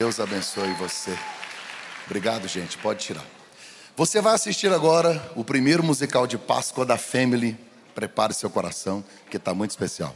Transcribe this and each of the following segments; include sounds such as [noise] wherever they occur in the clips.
Deus abençoe você. Obrigado, gente. Pode tirar. Você vai assistir agora o primeiro musical de Páscoa da Family. Prepare seu coração, que está muito especial.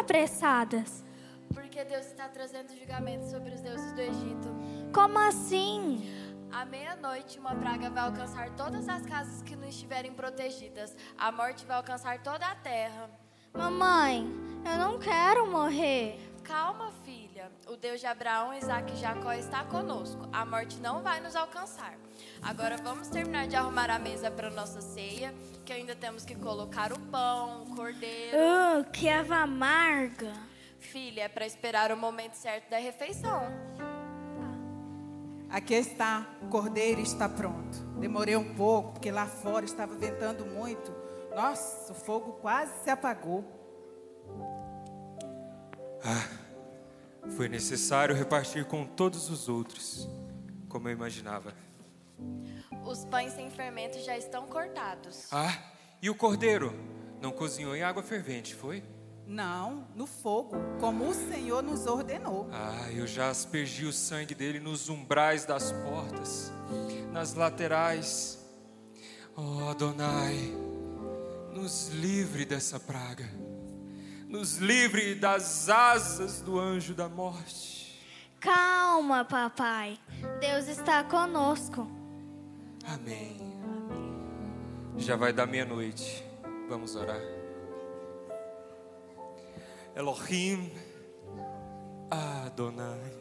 Apressadas? Porque Deus está trazendo julgamento sobre os deuses do Egito. Como assim? À meia-noite, uma praga vai alcançar todas as casas que não estiverem protegidas. A morte vai alcançar toda a terra. Mamãe, eu não quero morrer. Calma, filha. O Deus de Abraão, Isaac e Jacó está conosco. A morte não vai nos alcançar. Agora vamos terminar de arrumar a mesa para nossa ceia, que ainda temos que colocar o pão, o cordeiro. Uh, que ava amarga. Filha, é para esperar o momento certo da refeição. Aqui está, o cordeiro está pronto. Demorei um pouco, porque lá fora estava ventando muito. Nossa, o fogo quase se apagou. Foi necessário repartir com todos os outros, como eu imaginava. Os pães sem fermento já estão cortados. Ah, e o cordeiro? Não cozinhou em água fervente, foi? Não, no fogo, como o Senhor nos ordenou. Ah, eu já aspergi o sangue dele nos umbrais das portas, nas laterais. Oh, Adonai, nos livre dessa praga. Nos livre das asas do anjo da morte. Calma, papai. Deus está conosco. Amém. Já vai dar meia-noite. Vamos orar. Elohim, Adonai,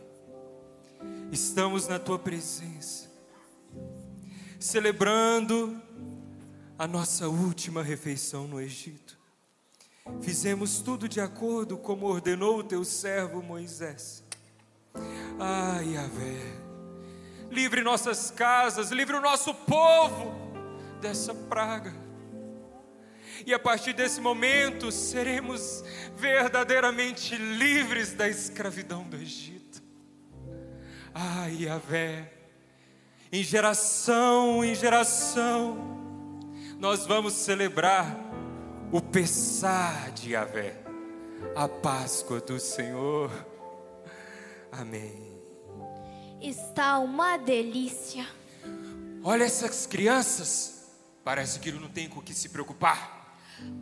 estamos na tua presença, celebrando a nossa última refeição no Egito. Fizemos tudo de acordo como ordenou o teu servo Moisés. Ah, Yahvé, livre nossas casas, livre o nosso povo dessa praga. E a partir desse momento seremos verdadeiramente livres da escravidão do Egito. Ah, Yahvé, em geração em geração, nós vamos celebrar o Pessá de Yahvé, a Páscoa do Senhor. Amém. Está uma delícia. Olha essas crianças, parece que não tem com o que se preocupar.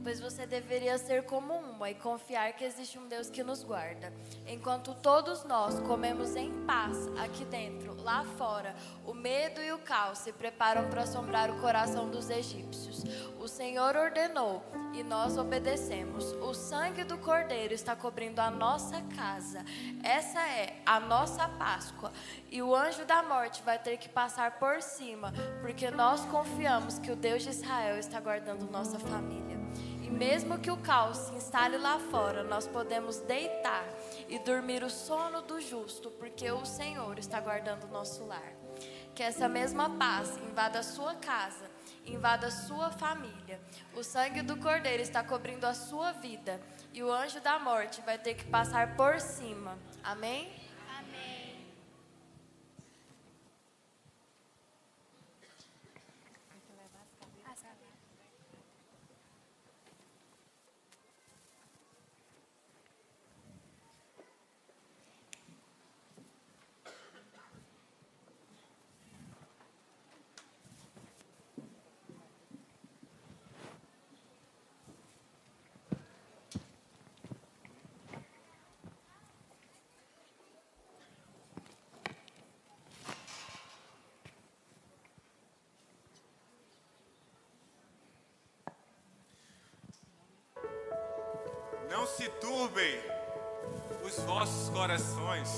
Pois você deveria ser como uma e confiar que existe um Deus que nos guarda. Enquanto todos nós comemos em paz aqui dentro, lá fora, o medo e o caos se preparam para assombrar o coração dos egípcios. O Senhor ordenou e nós obedecemos. O sangue do Cordeiro está cobrindo a nossa casa. Essa é a nossa Páscoa. E o anjo da morte vai ter que passar por cima, porque nós confiamos que o Deus de Israel está guardando nossa família. E mesmo que o caos se instale lá fora, nós podemos deitar e dormir o sono do justo, porque o Senhor está guardando o nosso lar. Que essa mesma paz invada a sua casa, invada a sua família. O sangue do Cordeiro está cobrindo a sua vida e o anjo da morte vai ter que passar por cima. Amém? Se turbem os vossos corações.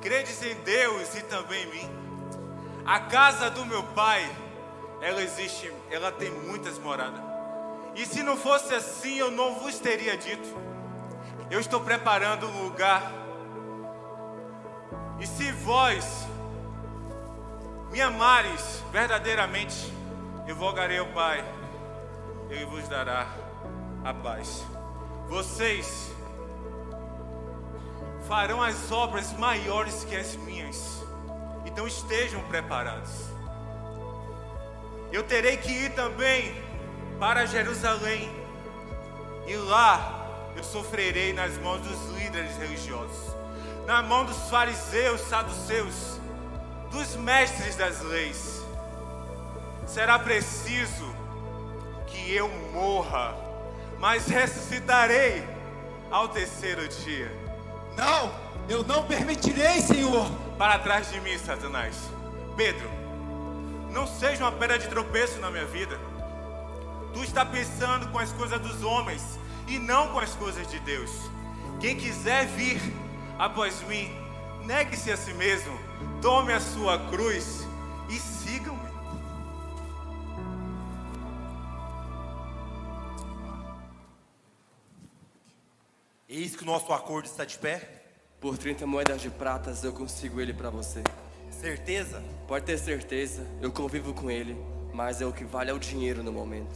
Credes em Deus e também em mim. A casa do meu pai, ela existe, ela tem muitas moradas. E se não fosse assim, eu não vos teria dito. Eu estou preparando um lugar. E se vós me amares verdadeiramente, eu rogarei ao Pai, Ele vos dará a paz. Vocês farão as obras maiores que as minhas, então estejam preparados. Eu terei que ir também para Jerusalém, e lá eu sofrerei nas mãos dos líderes religiosos, na mão dos fariseus, saduceus, dos mestres das leis. Será preciso que eu morra, mas ressuscitarei ao terceiro dia. Não, eu não permitirei, Senhor. Para trás de mim, Satanás. Pedro, não seja uma pedra de tropeço na minha vida. Tu está pensando com as coisas dos homens e não com as coisas de Deus. Quem quiser vir após mim, negue-se a si mesmo, tome a sua cruz Eis que o nosso acordo está de pé. Por 30 moedas de pratas eu consigo ele para você. Certeza? Pode ter certeza, eu convivo com ele, mas é o que vale é o dinheiro no momento.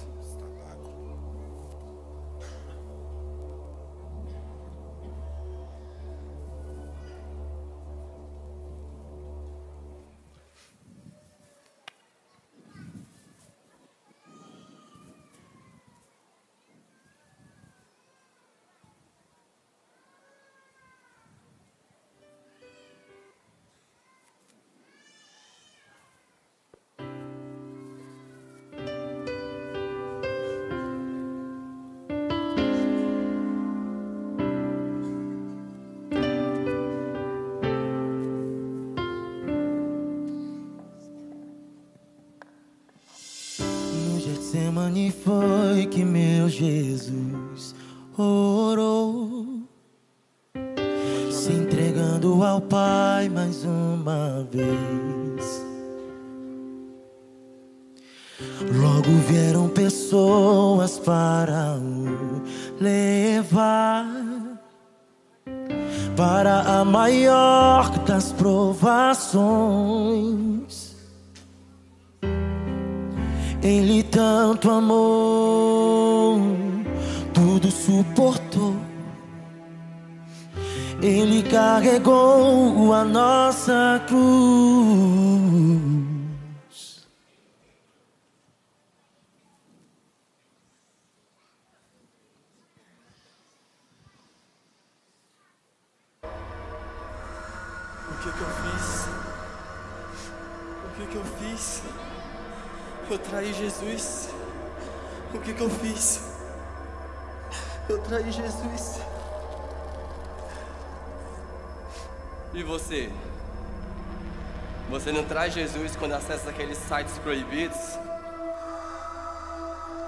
Você não traz Jesus quando acessa aqueles sites proibidos?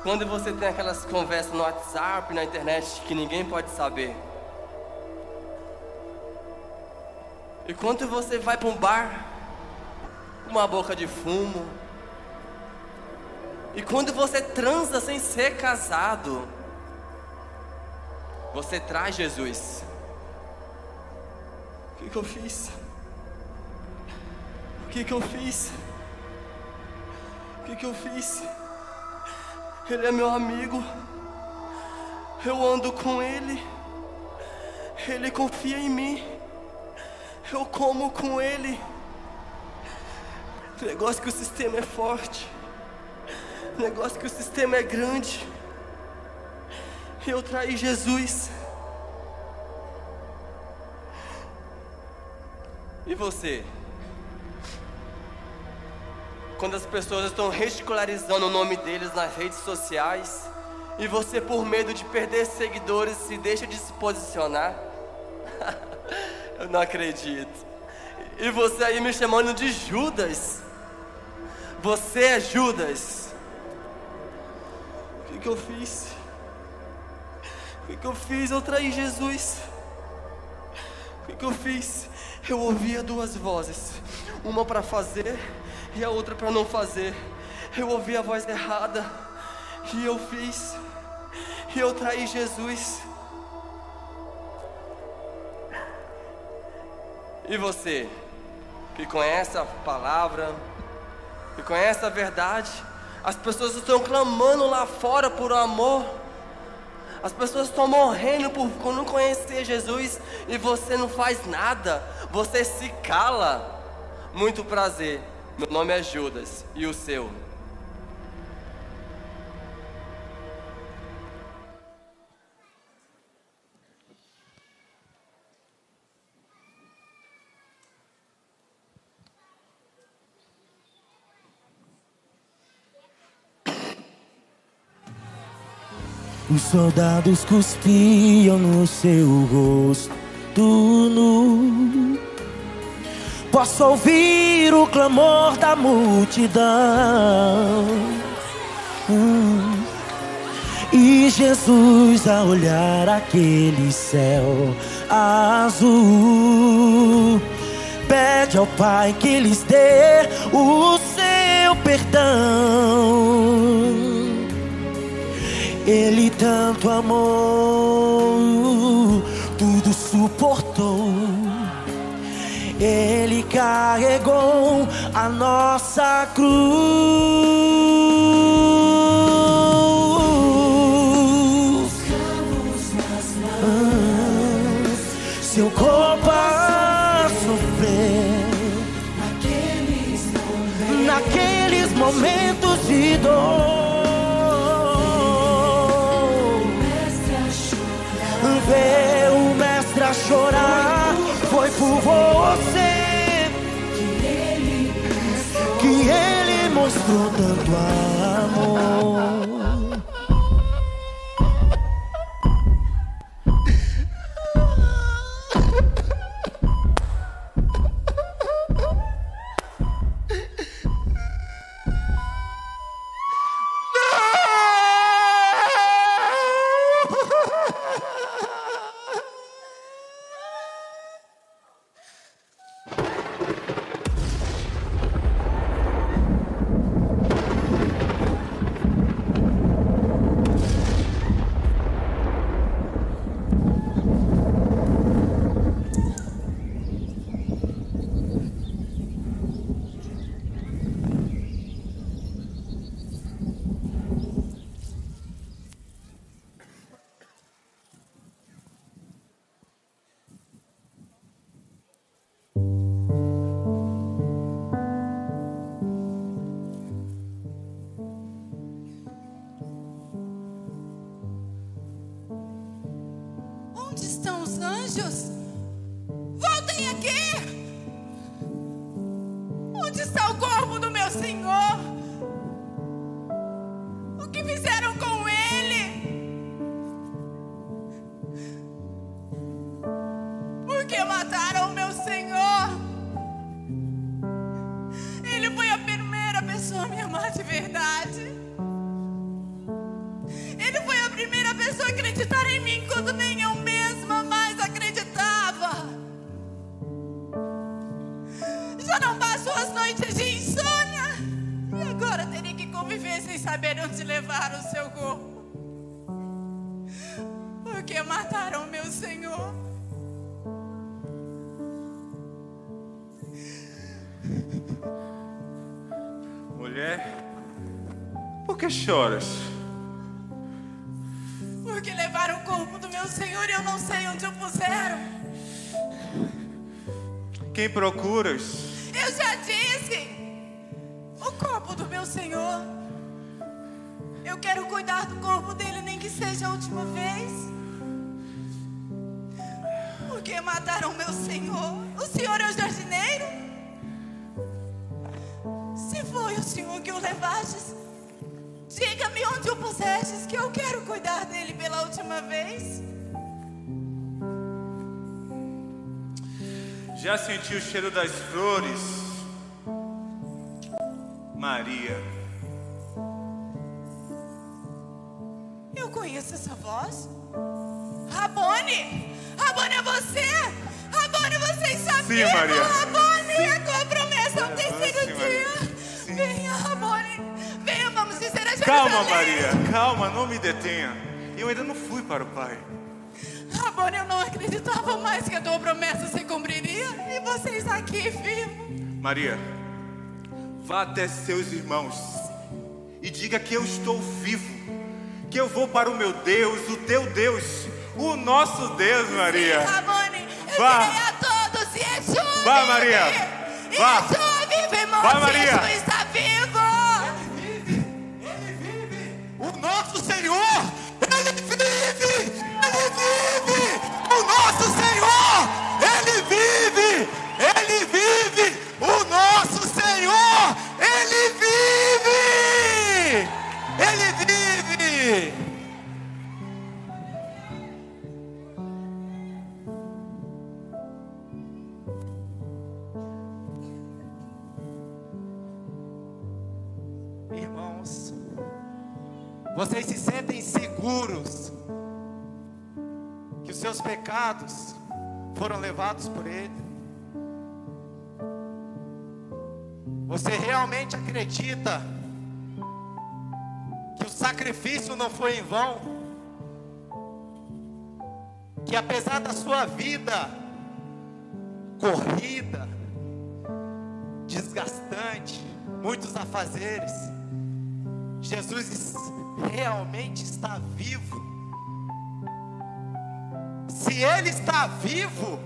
Quando você tem aquelas conversas no WhatsApp, na internet que ninguém pode saber? E quando você vai para um bar, uma boca de fumo, e quando você transa sem ser casado, você traz Jesus. O que, que eu fiz? Que, que eu fiz? O que, que eu fiz? Ele é meu amigo, eu ando com ele, ele confia em mim. Eu como com ele. Negócio que o sistema é forte. Negócio que o sistema é grande. Eu traí Jesus. E você? Quando as pessoas estão ridicularizando o nome deles nas redes sociais e você, por medo de perder seguidores, se deixa de se posicionar? [laughs] Eu não acredito. E você aí me chamando de Judas. Você é Judas. O que, que eu fiz? O que, que eu fiz? Eu traí Jesus. O que, que eu fiz? Eu ouvia duas vozes, uma para fazer e a outra para não fazer. Eu ouvi a voz errada e eu fiz, e eu traí Jesus. E você, que conhece a palavra, que conhece a verdade, as pessoas estão clamando lá fora por amor. As pessoas estão morrendo por não conhecer Jesus e você não faz nada, você se cala. Muito prazer, meu nome é Judas e o seu? Os soldados cuspiam no seu rosto nu. Posso ouvir o clamor da multidão. Hum. E Jesus a olhar aquele céu azul pede ao Pai que lhes dê o seu perdão. Ele tanto amou, tudo suportou. Ele carregou a nossa cruz. Ah, seu corpo a sofrer naqueles momentos de dor. Ver o mestre a chorar foi por você ele mostrou tanto estão 20 horas. Porque levaram o corpo do meu Senhor e eu não sei onde o puseram. Quem procuras? Eu já disse. O corpo do meu Senhor. Eu quero cuidar do corpo dele, nem que seja a última vez. Porque mataram meu Senhor. Diga-me onde o pusestes, que eu quero cuidar dele pela última vez. Já sentiu o cheiro das flores? Maria. Eu conheço essa voz. Rabone! Rabone, é você? Rabone, você está Sim! Maria. Rabone, é a tua promessa é Calma, Maria, calma, não me detenha. Eu ainda não fui para o Pai. Rabone, eu não acreditava mais que a tua promessa se cumpriria e você está aqui vivo. Maria, vá até seus irmãos e diga que eu estou vivo, que eu vou para o meu Deus, o teu Deus, o nosso Deus, Maria. Sim, Rabone, eu Vá. a todos, Yeshua Vá. Maria. Vá. Yeshua vive, irmãos, Vai, Maria. Pecados foram levados por Ele? Você realmente acredita que o sacrifício não foi em vão? Que apesar da sua vida corrida, desgastante, muitos afazeres, Jesus realmente está vivo. Se Ele está vivo,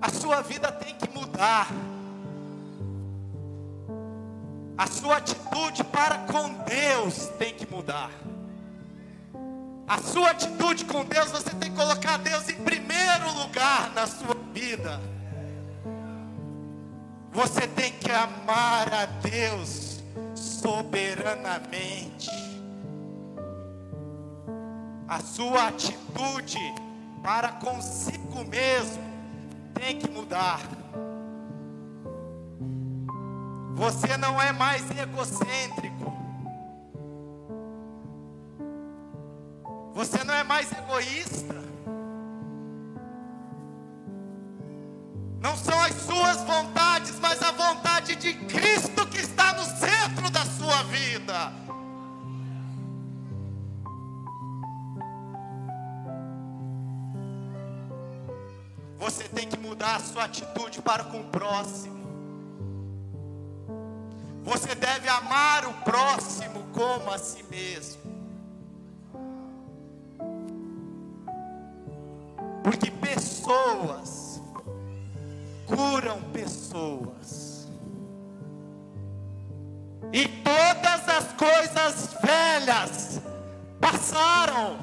a sua vida tem que mudar. A sua atitude para com Deus tem que mudar. A sua atitude com Deus, você tem que colocar Deus em primeiro lugar na sua vida. Você tem que amar a Deus soberanamente. A sua atitude para consigo mesmo tem que mudar. Você não é mais egocêntrico. Você não é mais egoísta. Não são as suas mudar a sua atitude para com o próximo. Você deve amar o próximo como a si mesmo. Porque pessoas curam pessoas. E todas as coisas velhas passaram.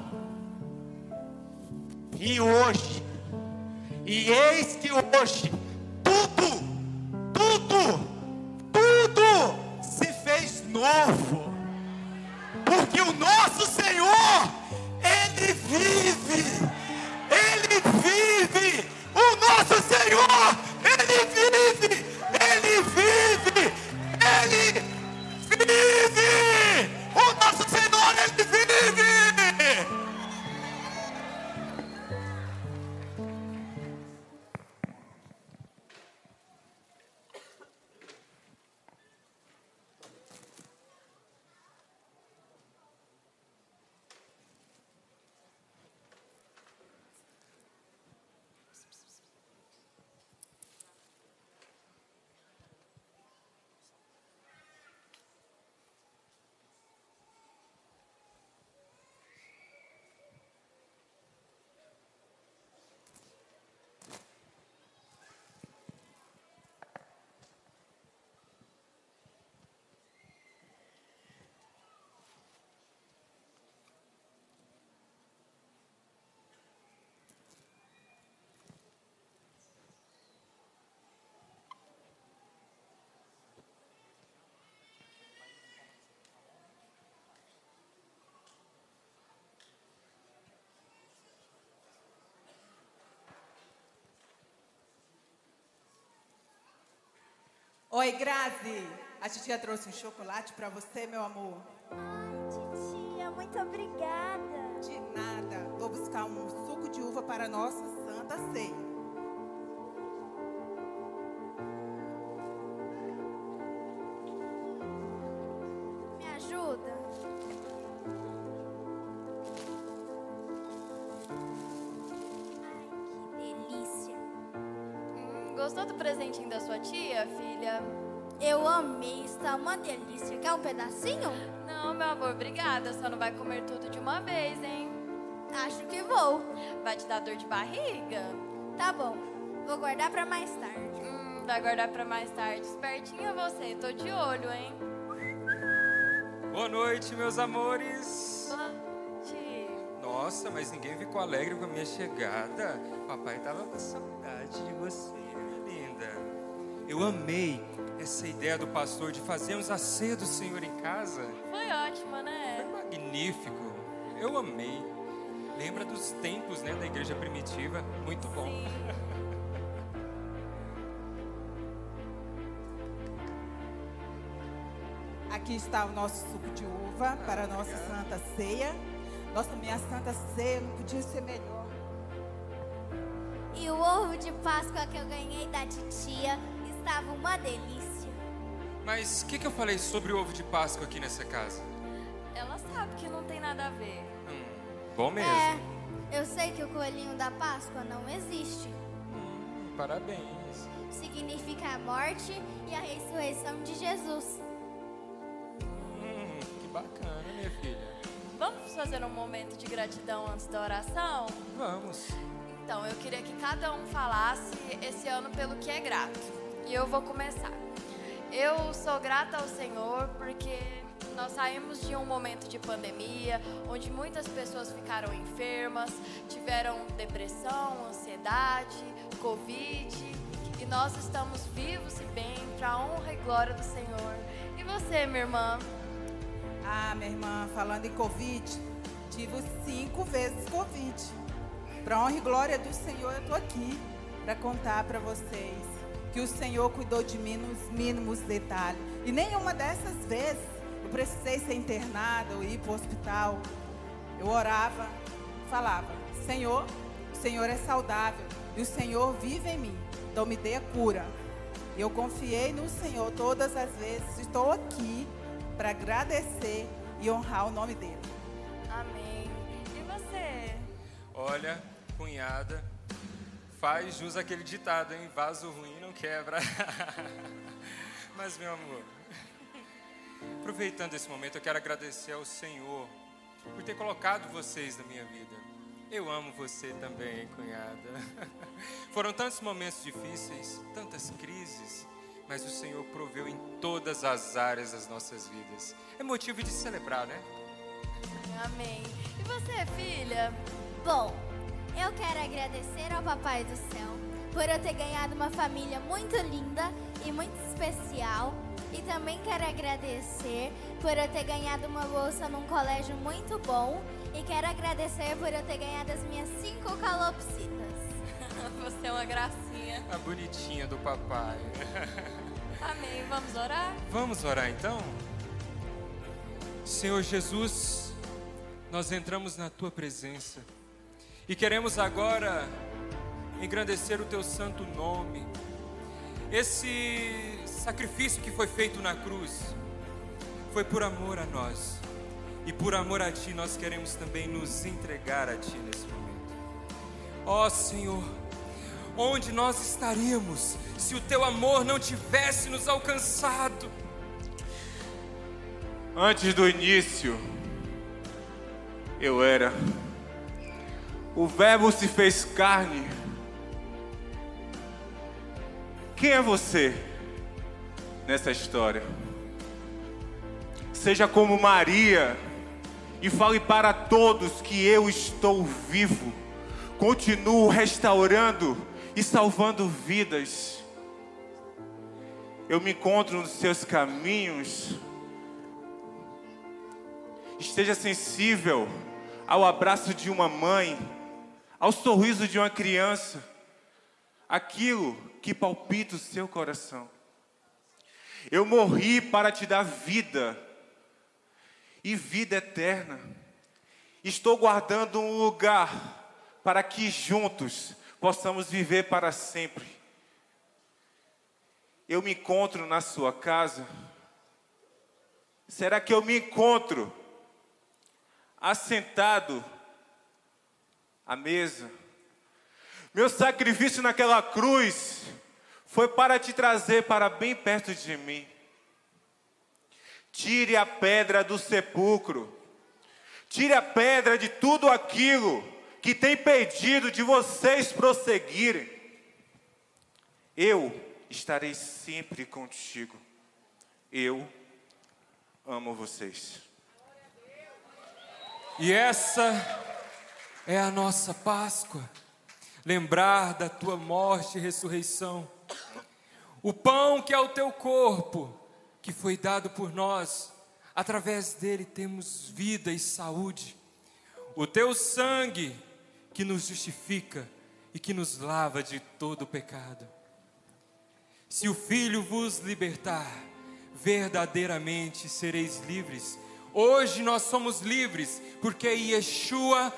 E hoje, e eis que hoje, tudo, tudo, tudo se fez novo. Porque o nosso Senhor, Ele vive, Ele vive, o nosso Senhor, Oi, Grazi. A titia trouxe um chocolate para você, meu amor. Ai, titia, muito obrigada. De nada. Vou buscar um suco de uva para a nossa santa ceia. Presentinho da sua tia, filha? Eu amei, está uma delícia. Quer um pedacinho? Não, meu amor, obrigada. Só não vai comer tudo de uma vez, hein? Acho que vou. Vai te dar dor de barriga? Tá bom, vou guardar para mais tarde. Hum, vai guardar pra mais tarde. Espertinha você, tô de olho, hein? Boa noite, meus amores. Gente, Nossa, mas ninguém ficou alegre com a minha chegada. Papai tava com saudade de você. Eu amei essa ideia do pastor de fazermos a ceia do Senhor em casa. Foi ótima, né? Foi magnífico. Eu amei. Lembra dos tempos, né, da igreja primitiva? Muito bom. Sim. Aqui está o nosso suco de uva para a nossa santa ceia. Nossa, minha santa ceia não podia ser melhor. E o ovo de Páscoa que eu ganhei da titia estava uma delícia. Mas o que, que eu falei sobre o ovo de Páscoa aqui nessa casa? Ela sabe que não tem nada a ver. Hum, bom mesmo. É, eu sei que o coelhinho da Páscoa não existe. Hum, parabéns. Significa a morte e a ressurreição de Jesus. Hum, que bacana, minha filha. Vamos fazer um momento de gratidão antes da oração? Vamos. Então, eu queria que cada um falasse esse ano pelo que é grato. E eu vou começar. Eu sou grata ao Senhor porque nós saímos de um momento de pandemia onde muitas pessoas ficaram enfermas, tiveram depressão, ansiedade, Covid. E nós estamos vivos e bem para a honra e glória do Senhor. E você, minha irmã? Ah, minha irmã, falando em Covid, tive cinco vezes Covid. Para honra e glória do Senhor, eu estou aqui para contar para vocês que o Senhor cuidou de mim nos mínimos detalhes. E nenhuma dessas vezes eu precisei ser internada ou ir para o hospital. Eu orava, falava: Senhor, o Senhor é saudável e o Senhor vive em mim. Então me dê a cura. E eu confiei no Senhor todas as vezes. Estou aqui para agradecer e honrar o nome dele. Amém. E você? Olha, cunhada, faz jus aquele ditado, hein? Vaso ruim não quebra. [laughs] Mas, meu amor, aproveitando esse momento, eu quero agradecer ao Senhor por ter colocado vocês na minha vida. Eu amo você também, cunhada. [laughs] Foram tantos momentos difíceis, tantas crises, mas o Senhor proveu em todas as áreas das nossas vidas. É motivo de celebrar, né? Amém. E você, filha? Bom, eu quero agradecer ao Papai do Céu por eu ter ganhado uma família muito linda e muito especial. E também quero agradecer por eu ter ganhado uma bolsa num colégio muito bom. E quero agradecer por eu ter ganhado as minhas cinco calopsitas. [laughs] Você é uma gracinha. A bonitinha do papai. [laughs] Amém. Vamos orar? Vamos orar então? Senhor Jesus, nós entramos na tua presença e queremos agora engrandecer o teu santo nome. Esse sacrifício que foi feito na cruz foi por amor a nós. E por amor a ti, nós queremos também nos entregar a ti nesse momento. Ó Senhor, onde nós estaríamos se o teu amor não tivesse nos alcançado? Antes do início, eu era. O Verbo se fez carne. Quem é você nessa história? Seja como Maria e fale para todos que eu estou vivo. Continuo restaurando e salvando vidas. Eu me encontro nos seus caminhos. Esteja sensível ao abraço de uma mãe, ao sorriso de uma criança, aquilo que palpita o seu coração. Eu morri para te dar vida e vida eterna. Estou guardando um lugar para que juntos possamos viver para sempre. Eu me encontro na sua casa? Será que eu me encontro assentado à mesa? Meu sacrifício naquela cruz foi para te trazer para bem perto de mim. Tire a pedra do sepulcro. Tire a pedra de tudo aquilo que tem impedido de vocês prosseguirem. Eu estarei sempre contigo. Eu amo vocês. E essa é a nossa Páscoa. Lembrar da tua morte e ressurreição. O pão que é o teu corpo, que foi dado por nós, através dele temos vida e saúde. O teu sangue, que nos justifica e que nos lava de todo pecado. Se o Filho vos libertar, verdadeiramente sereis livres. Hoje nós somos livres porque Yeshua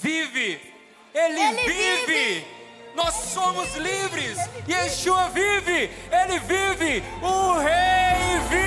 vive. Ele, Ele vive. vive. Nós somos livres. Yeshua vive. Ele vive. O Rei vive.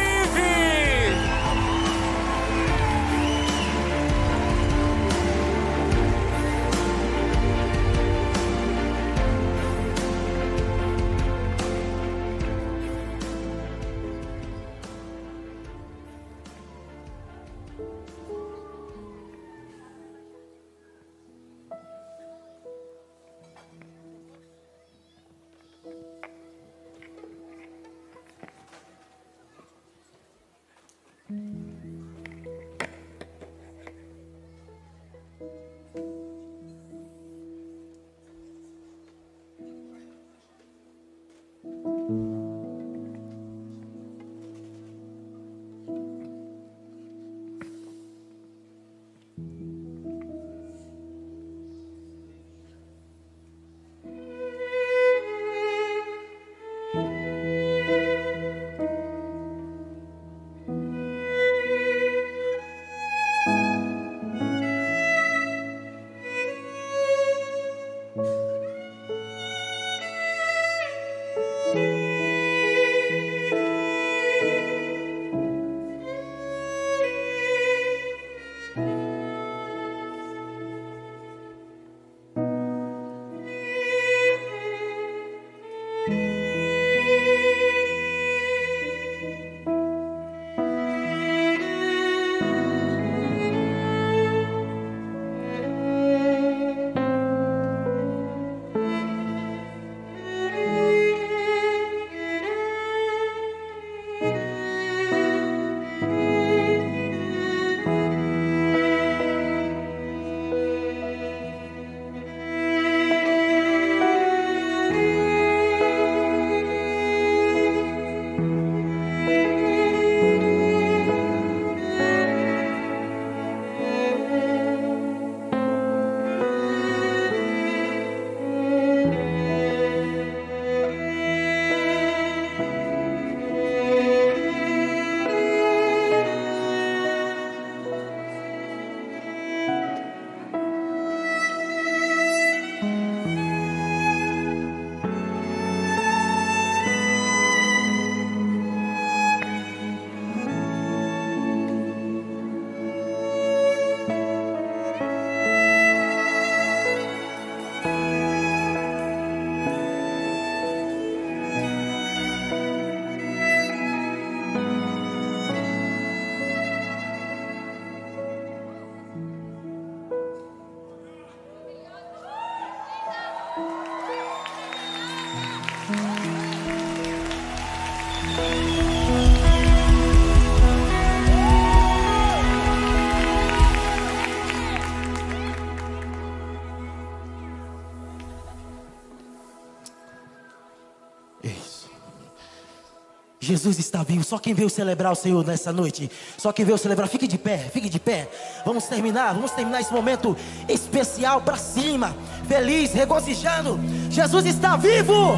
Jesus está vivo. Só quem veio celebrar o Senhor nessa noite. Só quem veio celebrar. Fique de pé, fique de pé. Vamos terminar, vamos terminar esse momento especial para cima. Feliz, regozijando. Jesus está vivo.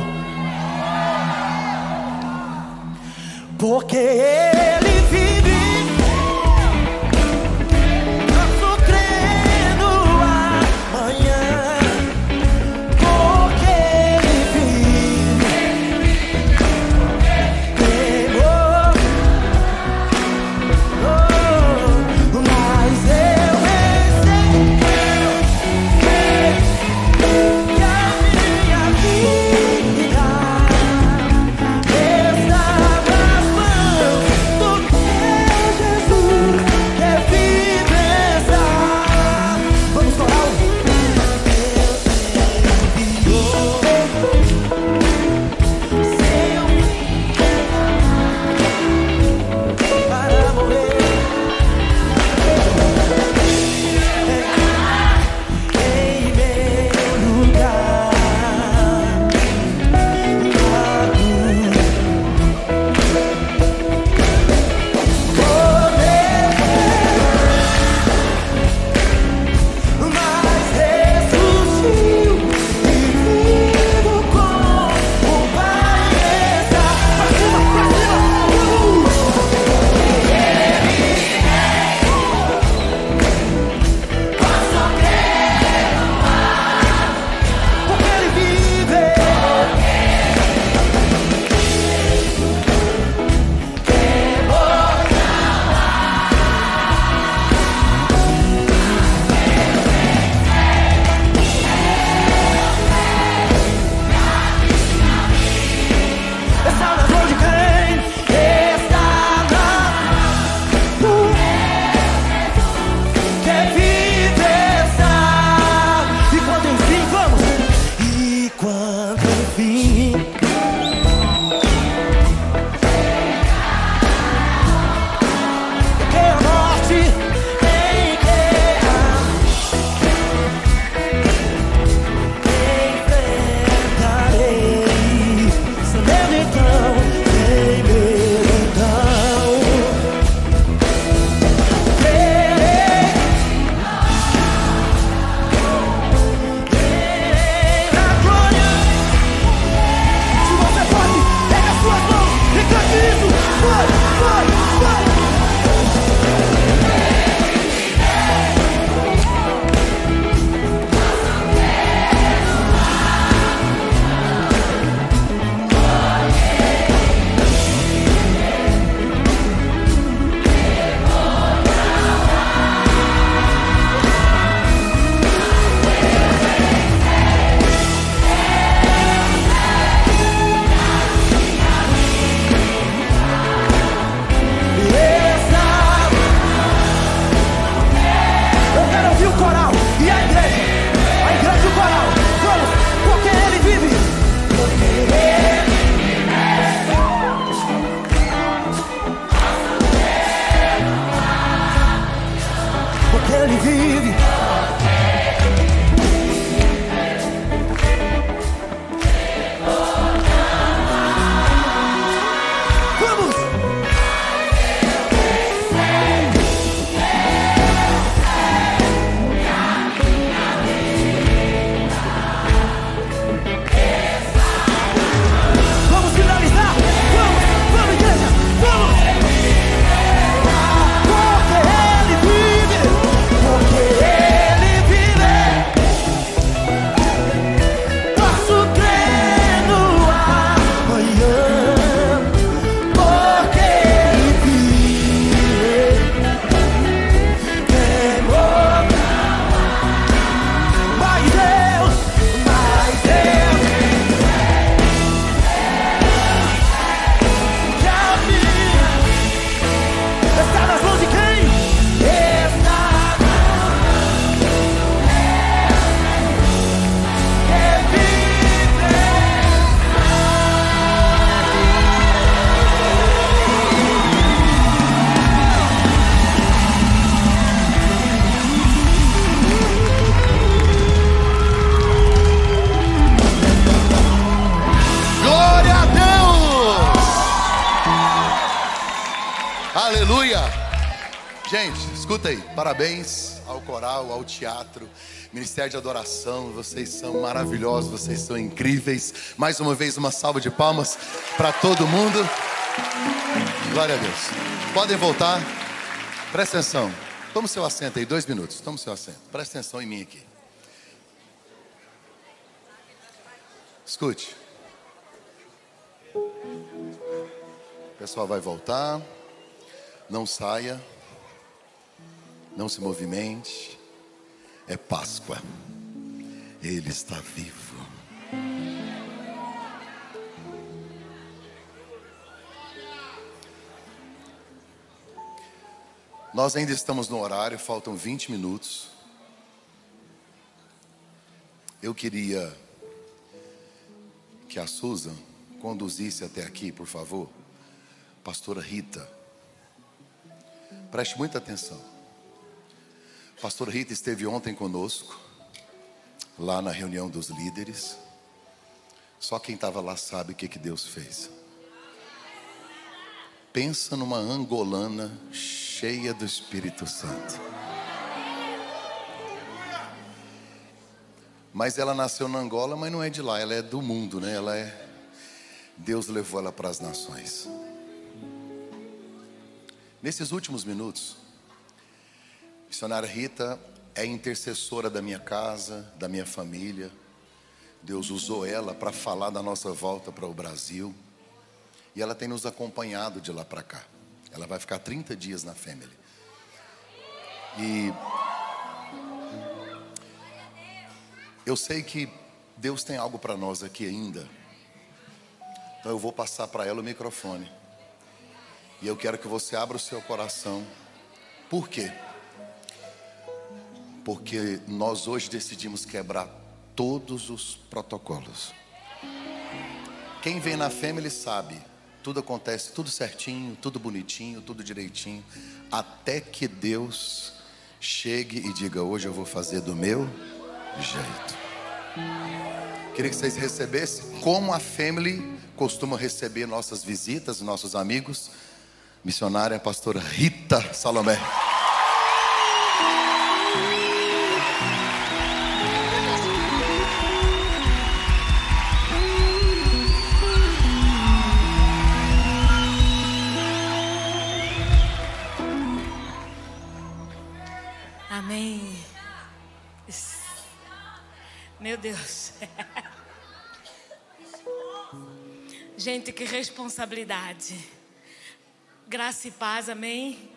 Porque Parabéns ao coral, ao teatro, Ministério de Adoração. Vocês são maravilhosos, vocês são incríveis. Mais uma vez, uma salva de palmas para todo mundo. Glória a Deus. Podem voltar. Presta atenção. Toma o seu assento aí, dois minutos. Toma o seu assento. Presta atenção em mim aqui. Escute. O pessoal vai voltar. Não saia. Não se movimente. É Páscoa. Ele está vivo. Nós ainda estamos no horário, faltam 20 minutos. Eu queria que a Susan conduzisse até aqui, por favor. Pastora Rita. Preste muita atenção. Pastora Rita esteve ontem conosco, lá na reunião dos líderes. Só quem estava lá sabe o que, que Deus fez. Pensa numa angolana cheia do Espírito Santo. Mas ela nasceu na Angola, mas não é de lá, ela é do mundo, né? Ela é Deus levou ela para as nações. Nesses últimos minutos, missionária Rita é intercessora da minha casa, da minha família. Deus usou ela para falar da nossa volta para o Brasil. E ela tem nos acompanhado de lá para cá. Ela vai ficar 30 dias na Family. E eu sei que Deus tem algo para nós aqui ainda. Então eu vou passar para ela o microfone. E eu quero que você abra o seu coração. Por quê? Porque nós hoje decidimos quebrar todos os protocolos. Quem vem na Family sabe, tudo acontece tudo certinho, tudo bonitinho, tudo direitinho, até que Deus chegue e diga: Hoje eu vou fazer do meu jeito. Queria que vocês recebessem como a Family costuma receber nossas visitas, nossos amigos. Missionária pastora Rita Salomé. Amém. Meu Deus. Gente, que responsabilidade. Graça e paz, amém?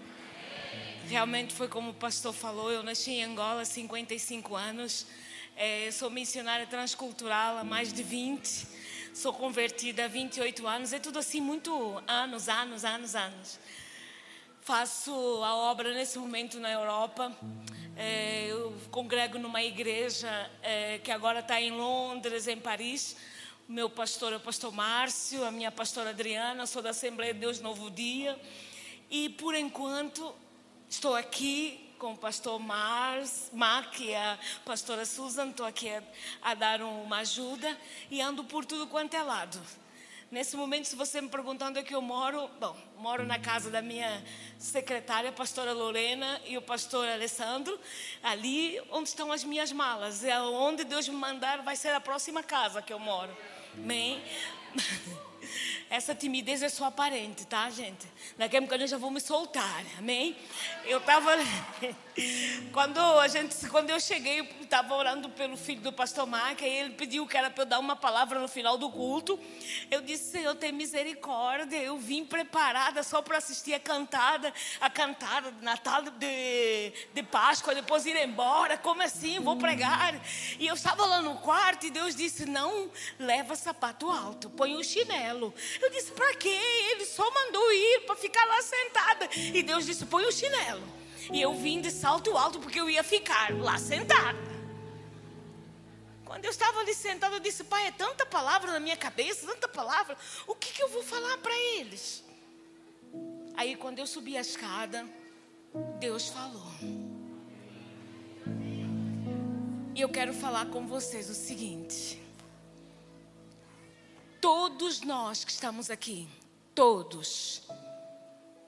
Realmente foi como o pastor falou, eu nasci em Angola há 55 anos, é, sou missionária transcultural há mais de 20, sou convertida há 28 anos, é tudo assim muito anos, anos, anos, anos. Faço a obra nesse momento na Europa, é, eu congrego numa igreja é, que agora está em Londres, em Paris, o meu pastor é o pastor Márcio, a minha pastora Adriana, sou da Assembleia de Deus Novo Dia. E por enquanto estou aqui com o pastor Mars, Mac e a pastora Susan, estou aqui a, a dar uma ajuda e ando por tudo quanto é lado. Nesse momento, se você me perguntar onde é que eu moro, bom, moro na casa da minha secretária, a pastora Lorena e o pastor Alessandro, ali onde estão as minhas malas. É onde Deus me mandar, vai ser a próxima casa que eu moro. Amém? [laughs] Essa timidez é só aparente, tá, gente? Daqui a pouco eu já vou me soltar, amém? Eu estava. Quando, quando eu cheguei, estava orando pelo filho do pastor Mark, aí ele pediu que era para eu dar uma palavra no final do culto. Eu disse, Senhor, tem misericórdia. Eu vim preparada só para assistir a cantada, a cantada de Natal, de, de Páscoa, depois ir embora. Como assim? Vou pregar. E eu estava lá no quarto e Deus disse: Não leva sapato alto, põe o chinelo. Eu disse: Para quê? Ele só mandou ir para ficar lá sentada. E Deus disse: Põe o chinelo. E eu vim de salto alto porque eu ia ficar lá sentada. Quando eu estava ali sentada, eu disse: Pai, é tanta palavra na minha cabeça, tanta palavra. O que, que eu vou falar para eles? Aí, quando eu subi a escada, Deus falou. E eu quero falar com vocês o seguinte. Todos nós que estamos aqui, todos,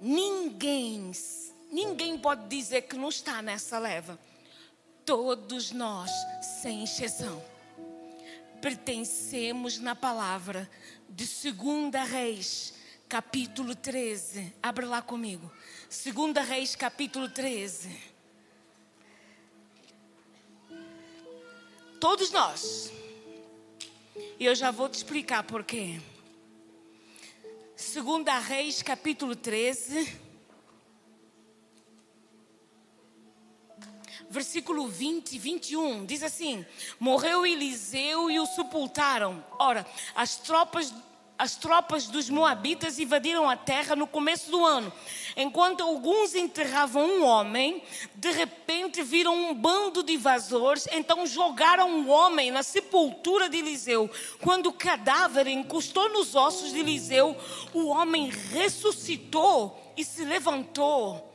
ninguém, ninguém pode dizer que não está nessa leva. Todos nós, sem exceção, pertencemos na palavra de 2 Reis, capítulo 13. Abre lá comigo. 2 Reis, capítulo 13. Todos nós. E eu já vou te explicar porquê. 2 Reis, capítulo 13. Versículo 20 e 21 diz assim: Morreu Eliseu e o sepultaram. Ora, as tropas as tropas dos Moabitas invadiram a terra no começo do ano. Enquanto alguns enterravam um homem, de repente viram um bando de invasores, então jogaram um homem na sepultura de Eliseu. Quando o cadáver encostou nos ossos de Eliseu, o homem ressuscitou e se levantou.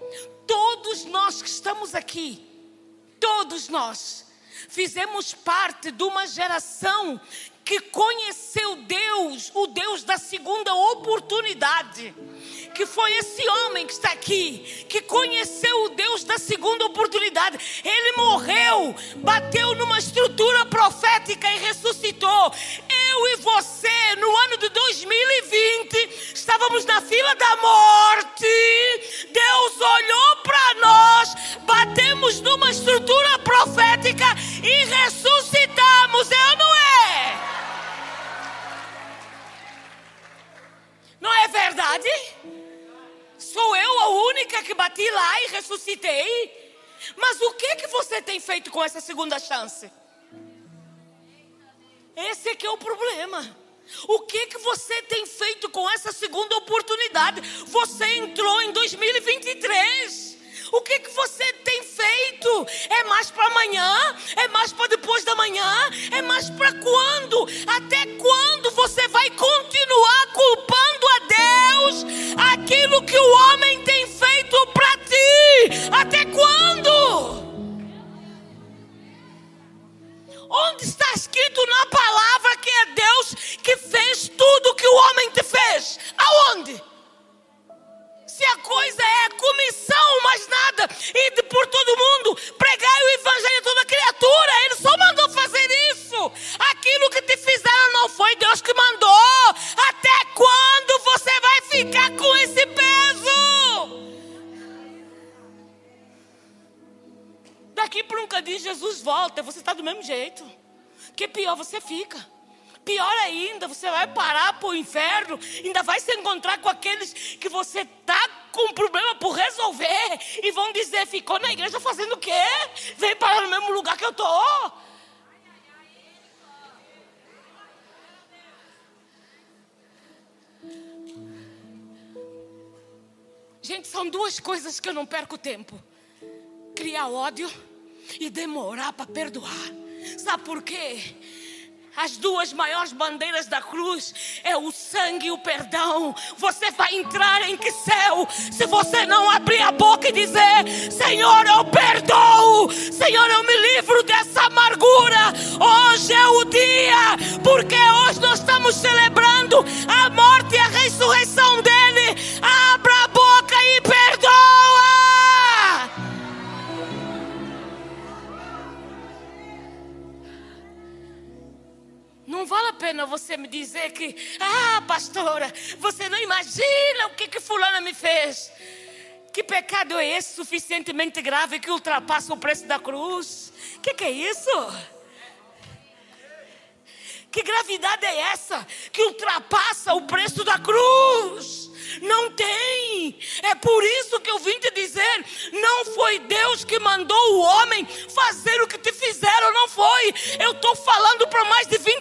Todos nós que estamos aqui, todos nós, fizemos parte de uma geração que conheceu Deus, o Deus da segunda oportunidade. Que foi esse homem que está aqui, que conheceu o Deus da segunda oportunidade. Ele morreu, bateu numa estrutura profética e ressuscitou. Eu e você, no ano de 2020, estávamos na fila da morte. Deus olhou para nós, batemos numa estrutura profética e ressuscitamos. Eu não é? Não é verdade? Sou eu a única que bati lá e ressuscitei? Mas o que que você tem feito com essa segunda chance? Esse é que é o problema. O que que você tem feito com essa segunda oportunidade? Você entrou em 2023. O que, que você tem feito? É mais para amanhã? É mais para depois da manhã? É mais para quando? Até quando você vai continuar inferno, ainda vai se encontrar com aqueles que você está com um problema por resolver e vão dizer: ficou na igreja fazendo o quê? Vem parar no mesmo lugar que eu estou. Gente, são duas coisas que eu não perco tempo: criar ódio e demorar para perdoar. Sabe por quê? As duas maiores bandeiras da cruz é o sangue e o perdão. Você vai entrar em que céu se você não abrir a boca e dizer: Senhor, eu perdoo. Senhor, eu me livro dessa amargura. Hoje é o dia, porque hoje nós estamos celebrando a morte e a ressurreição dele. Vale a pena você me dizer que, ah, pastora, você não imagina o que que fulana me fez. Que pecado é esse suficientemente grave que ultrapassa o preço da cruz? O que, que é isso? Que gravidade é essa que ultrapassa o preço da cruz? Não tem. É por isso que eu vim te dizer: não foi Deus que mandou o homem fazer o que te fizeram, não foi. Eu estou falando para mais de 20 pessoas aqui.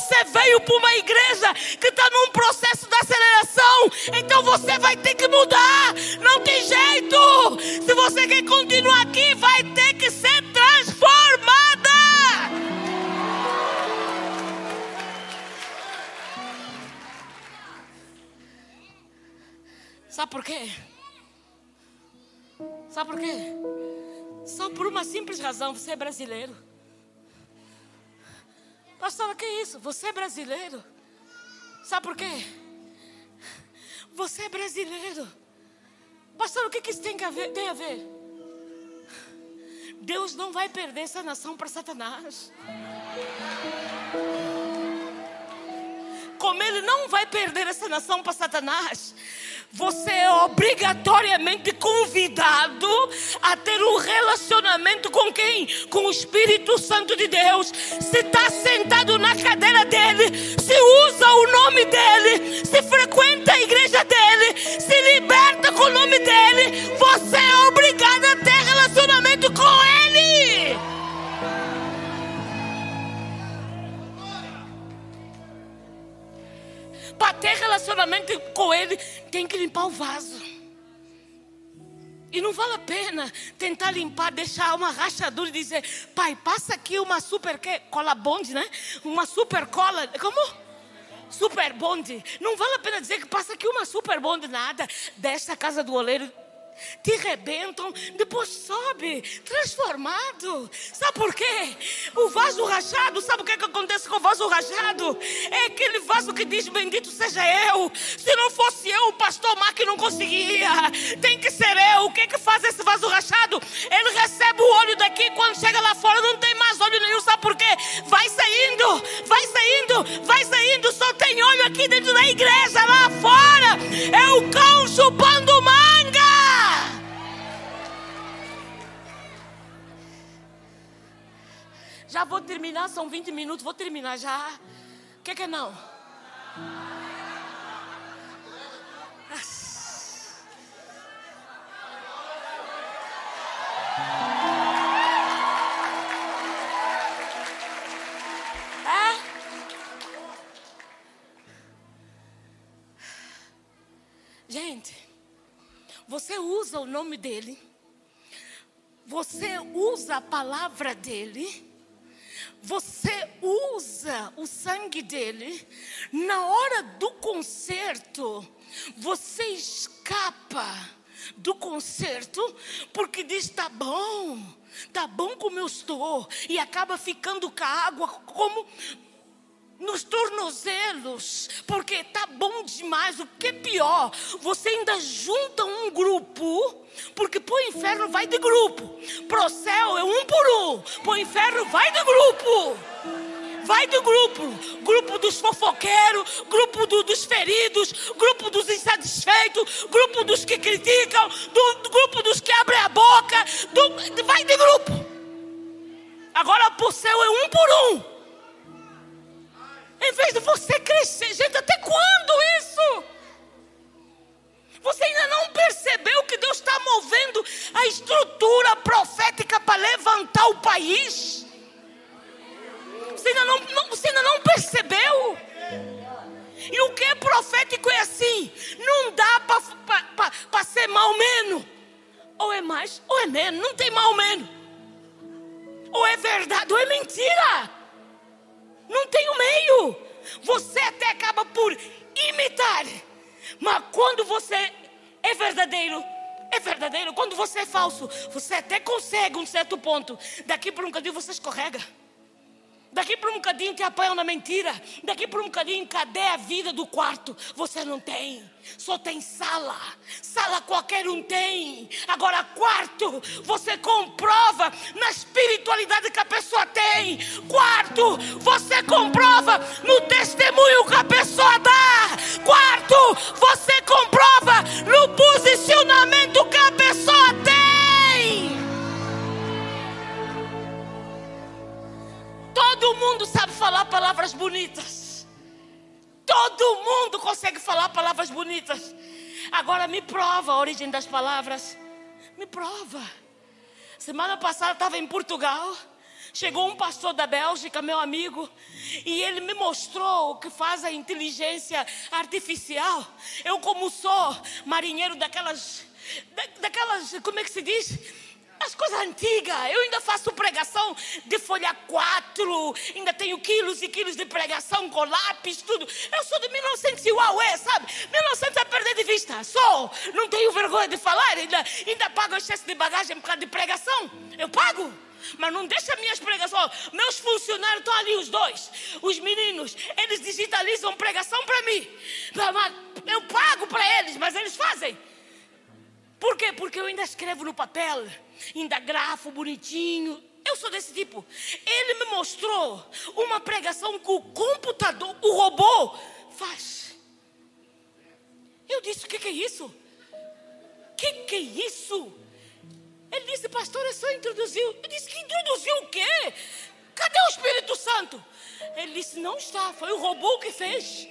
Você veio para uma igreja que está num processo de aceleração, então você vai ter que mudar. Não tem jeito. Se você quer continuar aqui, vai ter que ser transformada. Sabe por quê? Sabe por quê? Só por uma simples razão: você é brasileiro. Pastor, o que é isso? Você é brasileiro. Sabe por quê? Você é brasileiro. Pastor, o que, que isso tem a ver? Tem a ver? Deus não vai perder essa nação para Satanás. Como ele não vai perder essa nação para Satanás, você é obrigatoriamente convidado a ter um relacionamento com quem? Com o Espírito Santo de Deus. Se está sentado na cadeira dele, se usa o nome dele, se frequenta a igreja dele, se liberta com o nome dele, você é obrigado Para ter relacionamento com ele, tem que limpar o vaso. E não vale a pena tentar limpar, deixar uma rachadura e dizer, pai, passa aqui uma super que, cola bonde, né? Uma super cola. Como? Super bonde. Não vale a pena dizer que passa aqui uma super bonde, nada. Desce a casa do oleiro te rebentam, depois sobe, transformado. Sabe por quê? O vaso rachado, sabe o que, é que acontece com o vaso rachado? É aquele vaso que diz: Bendito seja eu. Se não fosse eu, o pastor Mark não conseguia. Tem que ser eu. O que, é que faz esse vaso rachado? Ele recebe o óleo daqui, quando chega lá fora, não tem mais óleo nenhum. Sabe por quê? Vai saindo, vai saindo, vai saindo. Só tem óleo aqui dentro da igreja, lá fora. É o cão chupando manga. Já vou terminar, são 20 minutos, vou terminar já. O que, que é não? É? Gente, você usa o nome dele, você usa a palavra dele você usa o sangue dele, na hora do concerto, você escapa do concerto, porque diz: tá bom, tá bom como eu estou, e acaba ficando com a água como nos tornozelos, porque tá bom demais. O que é pior, você ainda junta um grupo, porque pro inferno vai de grupo, pro céu é um por um, pro inferno vai de grupo. Vai do grupo, grupo dos fofoqueiros, grupo do, dos feridos, grupo dos insatisfeitos, grupo dos que criticam, do grupo dos que abrem a boca, do, vai de grupo. Agora pro céu é um por um. Em vez de você crescer, gente, até quando isso? Você ainda não percebeu que Deus está movendo a estrutura profética para levantar o país? Você ainda não, não, você ainda não percebeu? E o que é profético é assim: não dá para ser mal menos. Ou é mais, ou é menos, não tem mal menos. Ou é verdade, ou é mentira. Não tem o meio. Você até acaba por imitar. Mas quando você é verdadeiro, é verdadeiro. Quando você é falso, você até consegue um certo ponto. Daqui por um bocadinho você escorrega. Daqui por um bocadinho te apanham na mentira. Daqui por um bocadinho, cadê a vida do quarto? Você não tem. Só tem sala. Sala qualquer um tem. Agora, quarto, você comprova na espiritualidade que a pessoa tem. Quarto, você comprova no testemunho que a pessoa dá. Quarto, você comprova no posicionamento que a pessoa Todo mundo sabe falar palavras bonitas. Todo mundo consegue falar palavras bonitas. Agora me prova a origem das palavras. Me prova. Semana passada estava em Portugal. Chegou um pastor da Bélgica, meu amigo, e ele me mostrou o que faz a inteligência artificial. Eu, como sou marinheiro daquelas, daquelas, como é que se diz? As coisas antigas, eu ainda faço pregação de folha 4, ainda tenho quilos e quilos de pregação com lápis, tudo. Eu sou de 1900 e uaué, sabe? 1900 a perder de vista. Sou, não tenho vergonha de falar, ainda, ainda pago excesso de bagagem por causa de pregação. Eu pago. Mas não deixa minhas pregações. Meus funcionários estão ali, os dois. Os meninos, eles digitalizam pregação para mim. Eu pago para eles, mas eles fazem. Por quê? Porque eu ainda escrevo no papel, ainda grafo bonitinho. Eu sou desse tipo. Ele me mostrou uma pregação que o computador, o robô, faz. Eu disse: o que, que é isso? O que, que é isso? Ele disse, pastor, é só introduzir. Eu disse, que introduziu o quê? Cadê o Espírito Santo? Ele disse, não está, foi o robô que fez.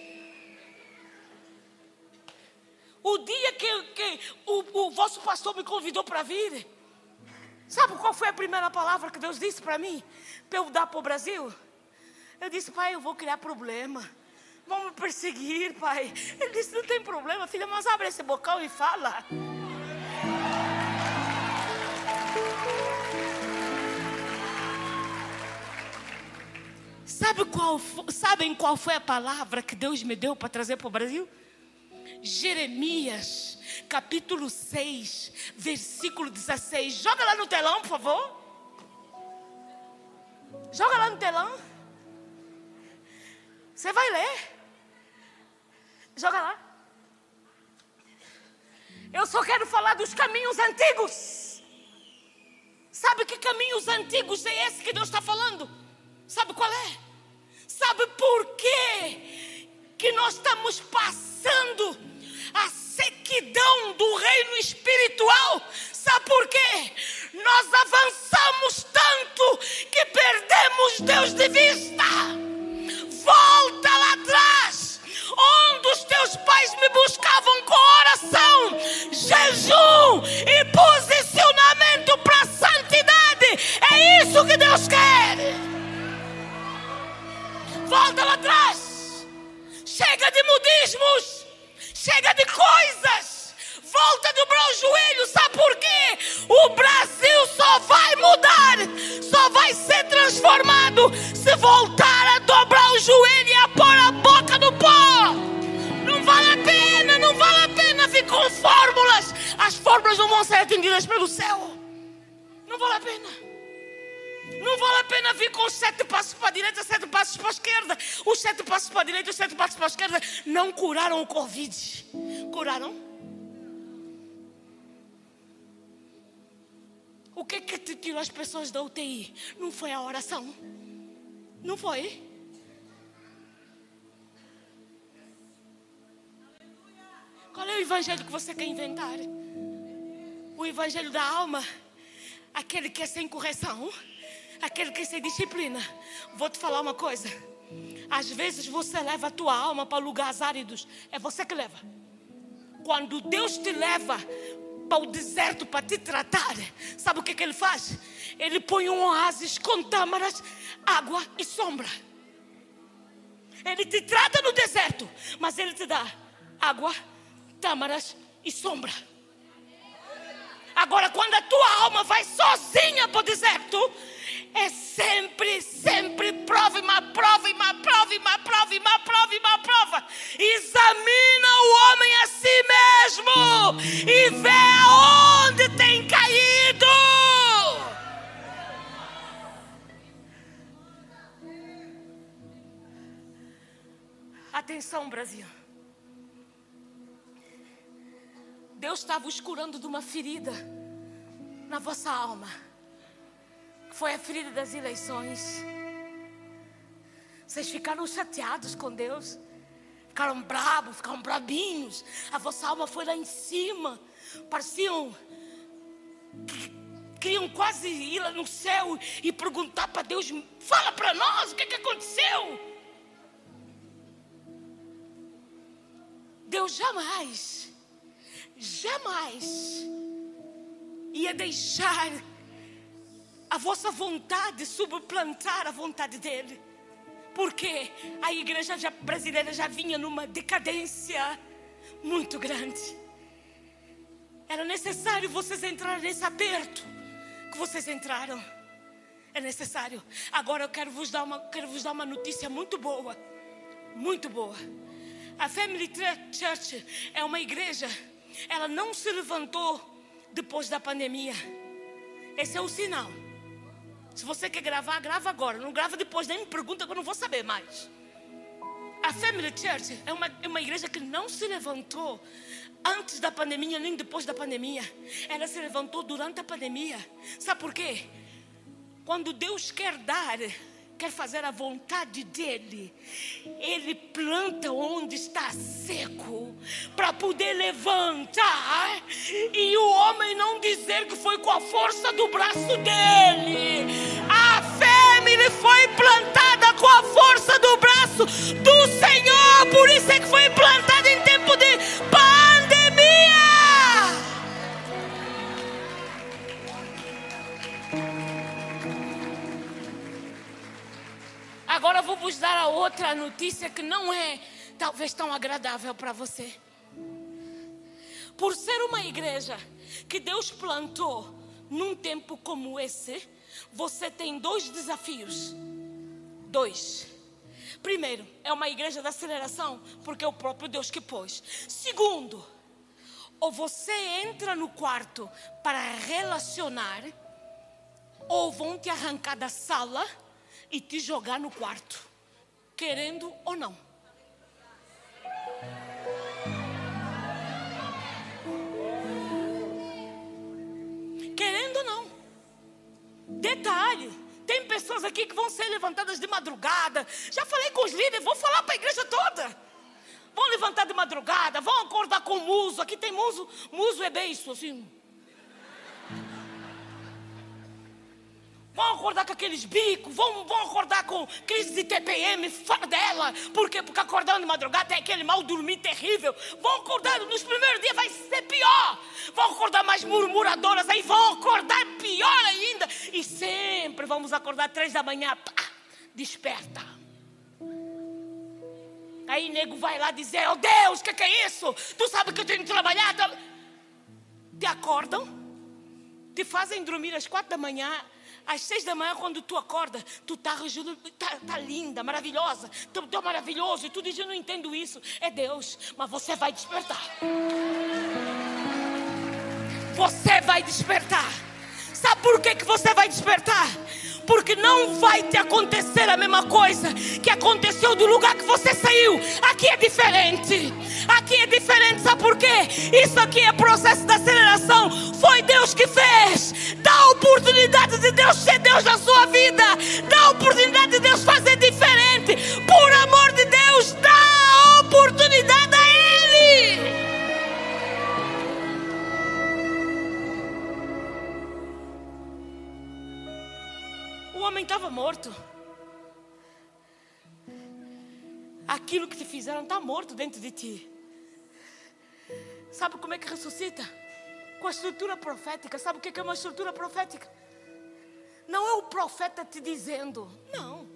O dia que, que o, o vosso pastor me convidou para vir, sabe qual foi a primeira palavra que Deus disse para mim? Para eu dar para o Brasil? Eu disse, pai, eu vou criar problema. Vão me perseguir, pai. Ele disse, não tem problema, filha, mas abre esse bocal e fala. Sabe qual, sabem qual foi a palavra que Deus me deu para trazer para o Brasil? Jeremias, capítulo 6, versículo 16. Joga lá no telão, por favor. Joga lá no telão. Você vai ler. Joga lá. Eu só quero falar dos caminhos antigos. Sabe que caminhos antigos é esse que Deus está falando? Sabe qual é? Sabe por quê que nós estamos passando a sequidão do reino espiritual? Sabe por quê? Nós avançamos tanto que perdemos Deus de vista. Volta lá atrás, onde os teus pais me buscavam com oração, jejum e posicionamento para a santidade. É isso que Deus quer. Volta lá atrás. Chega de mudismos. Chega de coisas. Volta dobrar o joelho. Sabe por quê? O Brasil só vai mudar. Só vai ser transformado se voltar a dobrar o joelho e a pôr a boca no pó. Não vale a pena, não vale a pena vir com fórmulas. As fórmulas não vão ser atendidas pelo céu. Não vale a pena. Não vale a pena vir com sete passos para a direita, sete passos para a esquerda. Os sete passos para a direita, os sete passos para a esquerda não curaram o Covid. Curaram? O que é que te tirou as pessoas da UTI? Não foi a oração? Não foi? Qual é o evangelho que você quer inventar? O evangelho da alma? Aquele que é sem correção? Aquele que sem disciplina. Vou te falar uma coisa. Às vezes você leva a tua alma para lugares áridos. É você que leva. Quando Deus te leva para o deserto para te tratar, sabe o que, que ele faz? Ele põe um oásis com tâmaras, água e sombra. Ele te trata no deserto, mas ele te dá água, tâmaras e sombra. Agora, quando a tua alma vai sozinha para o deserto, é sempre, sempre prova e uma prova e uma prova e uma prova e uma prova e uma prova. Examina o homem a si mesmo e vê aonde tem caído. Atenção, Brasil. Deus estava os curando de uma ferida na vossa alma foi a ferida das eleições. Vocês ficaram chateados com Deus. Ficaram bravos, ficaram brabinhos. A vossa alma foi lá em cima. Pareciam. Queriam quase ir lá no céu e perguntar para Deus: fala para nós o que, que aconteceu. Deus jamais, jamais ia deixar a vossa vontade subplantar a vontade dele. Porque a igreja brasileira já vinha numa decadência muito grande. Era necessário vocês entrarem nesse aperto que vocês entraram. É necessário. Agora eu quero vos dar uma, quero vos dar uma notícia muito boa. Muito boa. A Family Church é uma igreja. Ela não se levantou depois da pandemia. Esse é o sinal. Se você quer gravar, grava agora. Não grava depois, nem me pergunta que eu não vou saber mais. A Family Church é uma, é uma igreja que não se levantou antes da pandemia nem depois da pandemia. Ela se levantou durante a pandemia. Sabe por quê? Quando Deus quer dar, quer fazer a vontade dele, ele planta onde está seco para poder levantar e o homem não dizer que foi com a força do braço dele. A família foi plantada com a força do outra notícia que não é talvez tão agradável para você. Por ser uma igreja que Deus plantou num tempo como esse, você tem dois desafios. Dois. Primeiro, é uma igreja da aceleração, porque é o próprio Deus que pôs. Segundo, ou você entra no quarto para relacionar, ou vão te arrancar da sala e te jogar no quarto, querendo ou não. Querendo ou não. Detalhe, tem pessoas aqui que vão ser levantadas de madrugada. Já falei com os líderes, vou falar para a igreja toda. Vão levantar de madrugada, vão acordar com muso. Aqui tem muso, muso é beiço, assim. Vão acordar com aqueles bicos, vão, vão acordar com crise de TPM fora dela. Por quê? Porque acordando de madrugada tem aquele mal dormir terrível. Vão acordar, nos primeiros dias vai ser pior. Vão acordar mais murmuradoras, aí vão acordar pior ainda. E sempre vamos acordar três da manhã, pá, desperta. Aí nego vai lá dizer, oh Deus, o que, que é isso? Tu sabe que eu tenho que trabalhar? Te acordam, te fazem dormir às quatro da manhã às seis da manhã, quando tu acorda, tu tá, tá, tá linda, maravilhosa, tá maravilhoso, e tu diz, eu não entendo isso. É Deus, mas você vai despertar. Você vai despertar. Sabe por que, que você vai despertar? Porque não vai te acontecer a mesma coisa que aconteceu do lugar que você saiu. Aqui é diferente. Aqui é diferente, sabe por quê? Isso aqui é processo de aceleração. Foi Deus que fez. Dá a oportunidade de Deus ser Deus na sua vida. Morto dentro de ti. Sabe como é que ressuscita? Com a estrutura profética. Sabe o que é uma estrutura profética? Não é o profeta te dizendo. Não.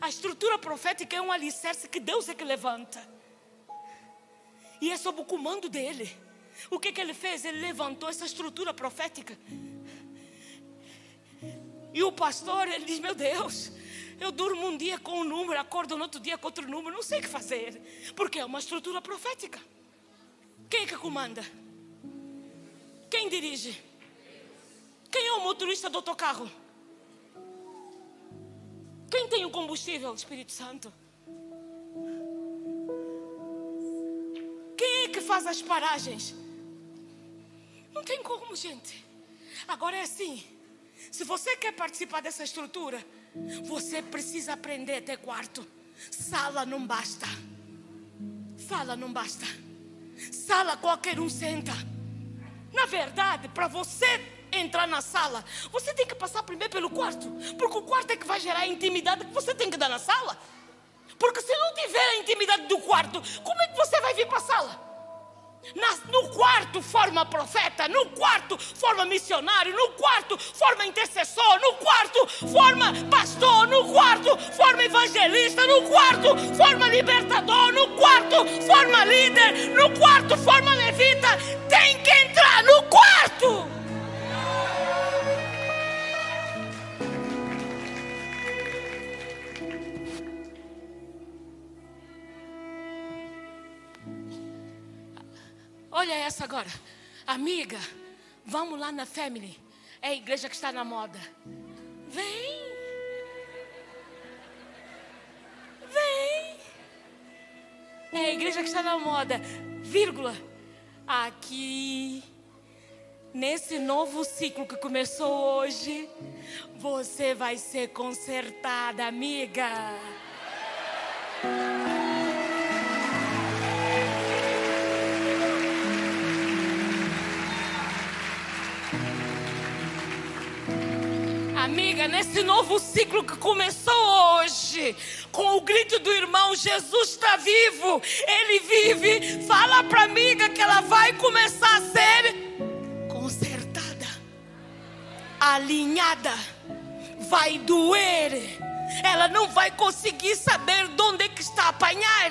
A estrutura profética é um alicerce que Deus é que levanta. E é sob o comando dele. O que, que ele fez? Ele levantou essa estrutura profética. E o pastor, ele diz: Meu Deus, eu durmo um dia com um número, acordo no outro dia com outro número, não sei o que fazer. Porque é uma estrutura profética. Quem é que comanda? Quem dirige? Quem é o motorista do autocarro? Quem tem o combustível? Espírito Santo. Quem é que faz as paragens? Não tem como, gente. Agora é assim. Se você quer participar dessa estrutura, você precisa aprender a ter quarto. Sala não basta. Sala não basta. Sala qualquer um senta. Na verdade, para você entrar na sala, você tem que passar primeiro pelo quarto. Porque o quarto é que vai gerar a intimidade que você tem que dar na sala. Porque se não tiver a intimidade do quarto, como é que você vai vir para a sala? No quarto forma profeta, no quarto forma missionário, no quarto forma intercessor, no quarto forma pastor, no quarto forma evangelista, no quarto forma libertador, no quarto forma líder, no quarto forma levita. Tem que entrar no quarto. Olha essa agora. Amiga, vamos lá na Family. É a igreja que está na moda. Vem. Vem. É a igreja que está na moda. Vírgula. Aqui. Nesse novo ciclo que começou hoje, você vai ser consertada, amiga. Amiga, nesse novo ciclo que começou hoje, com o grito do irmão, Jesus está vivo, ele vive. Fala para amiga que ela vai começar a ser consertada, alinhada. Vai doer ela não vai conseguir saber de onde é que está a apanhar.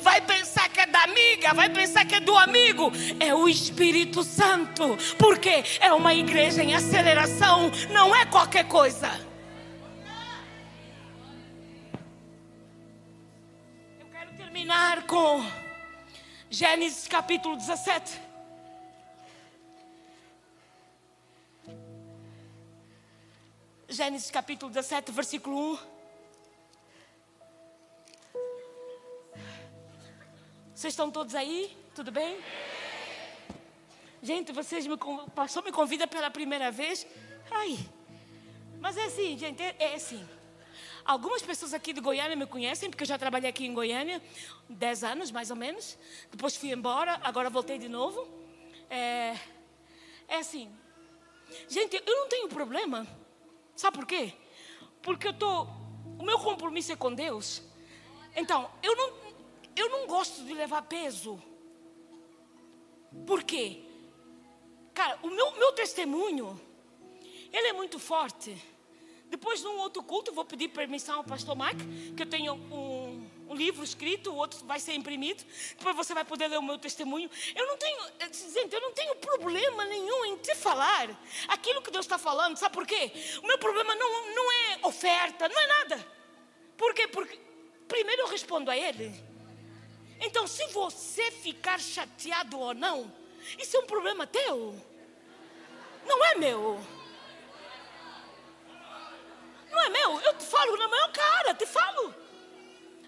Vai pensar que é da amiga, vai pensar que é do amigo. É o Espírito Santo, porque é uma igreja em aceleração, não é qualquer coisa. Eu quero terminar com Gênesis capítulo 17. Gênesis capítulo 17, versículo 1. Vocês estão todos aí? Tudo bem? Gente, vocês me, passou me convida pela primeira vez. Ai. Mas é assim, gente, é, é assim. Algumas pessoas aqui de Goiânia me conhecem, porque eu já trabalhei aqui em Goiânia 10 anos, mais ou menos. Depois fui embora, agora voltei de novo. É, é assim. Gente, eu não tenho problema. Sabe por quê? Porque eu tô. O meu compromisso é com Deus. Então, eu não, eu não gosto de levar peso. Por quê? Cara, o meu, meu testemunho, ele é muito forte. Depois, num outro culto, vou pedir permissão ao pastor Mike, que eu tenho um, um, livro escrito, o outro vai ser imprimido. Depois você vai poder ler o meu testemunho. Eu não tenho, gente, eu não tenho problema nenhum em te falar aquilo que Deus está falando. Sabe por quê? O meu problema não, não é oferta, não é nada. Por quê? Porque primeiro eu respondo a Ele. Então, se você ficar chateado ou não, isso é um problema teu. Não é meu. Não é meu. Eu te falo na maior cara, te falo.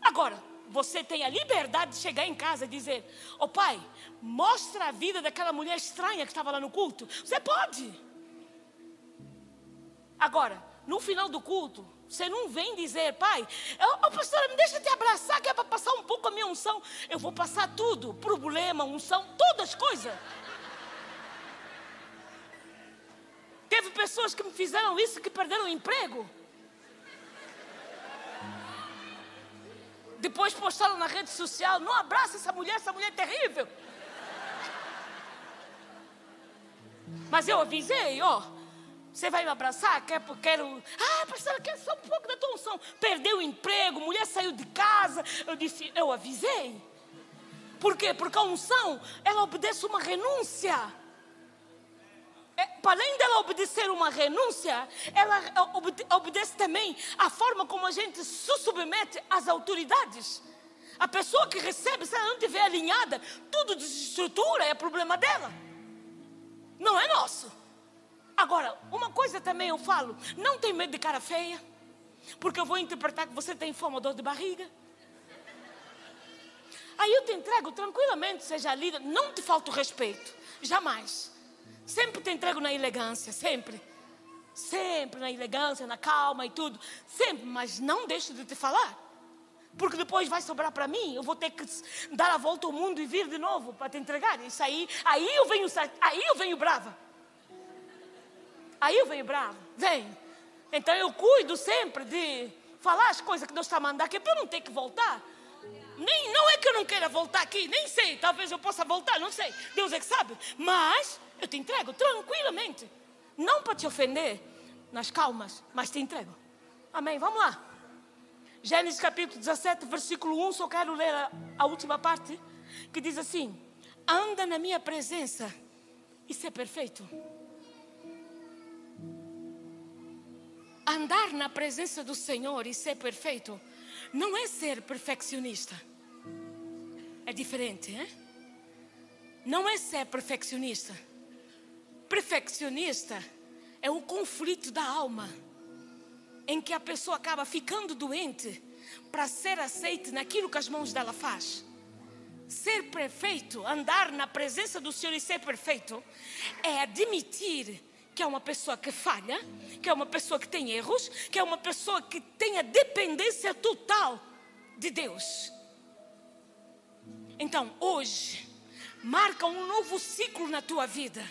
Agora, você tem a liberdade de chegar em casa e dizer: Ô oh, pai, mostra a vida daquela mulher estranha que estava lá no culto. Você pode. Agora, no final do culto, você não vem dizer, pai, oh, pastora, me deixa te abraçar, que é para passar um pouco a minha unção. Eu vou passar tudo, problema, unção, todas as coisas. Teve pessoas que me fizeram isso que perderam o emprego. Depois postaram na rede social, não abraça essa mulher, essa mulher é terrível. Mas eu avisei, ó. Você vai me abraçar? Quer, quero. Ah, pastora, quer só um pouco da tua unção. Perdeu o emprego, mulher saiu de casa. Eu disse, eu avisei. Por quê? Porque a unção, ela obedece uma renúncia. É, para além dela obedecer uma renúncia, ela obede obedece também a forma como a gente se submete às autoridades. A pessoa que recebe, se ela não estiver alinhada, tudo desestrutura, é problema dela. Não é nosso. Agora, uma coisa também eu falo: não tem medo de cara feia, porque eu vou interpretar que você tem fome ou dor de barriga. Aí eu te entrego tranquilamente, seja líder, não te falta respeito, jamais. Sempre te entrego na elegância, sempre. Sempre na elegância, na calma e tudo. Sempre, mas não deixo de te falar. Porque depois vai sobrar para mim, eu vou ter que dar a volta ao mundo e vir de novo para te entregar. Isso aí, aí eu venho, aí eu venho brava. Aí eu venho bravo, vem. Então eu cuido sempre de falar as coisas que Deus está mandando aqui para eu não ter que voltar. Nem, não é que eu não queira voltar aqui, nem sei, talvez eu possa voltar, não sei. Deus é que sabe. Mas eu te entrego tranquilamente. Não para te ofender, nas calmas, mas te entrego. Amém? Vamos lá. Gênesis capítulo 17, versículo 1, só quero ler a, a última parte, que diz assim: Anda na minha presença e ser perfeito. Andar na presença do Senhor e ser perfeito não é ser perfeccionista. É diferente, hein? Não é ser perfeccionista. Perfeccionista é o conflito da alma. em que a pessoa acaba ficando doente para ser aceite naquilo que as mãos dela faz. Ser perfeito, andar na presença do Senhor e ser perfeito, é admitir que é uma pessoa que falha, que é uma pessoa que tem erros, que é uma pessoa que tem a dependência total de Deus. Então, hoje, marca um novo ciclo na tua vida.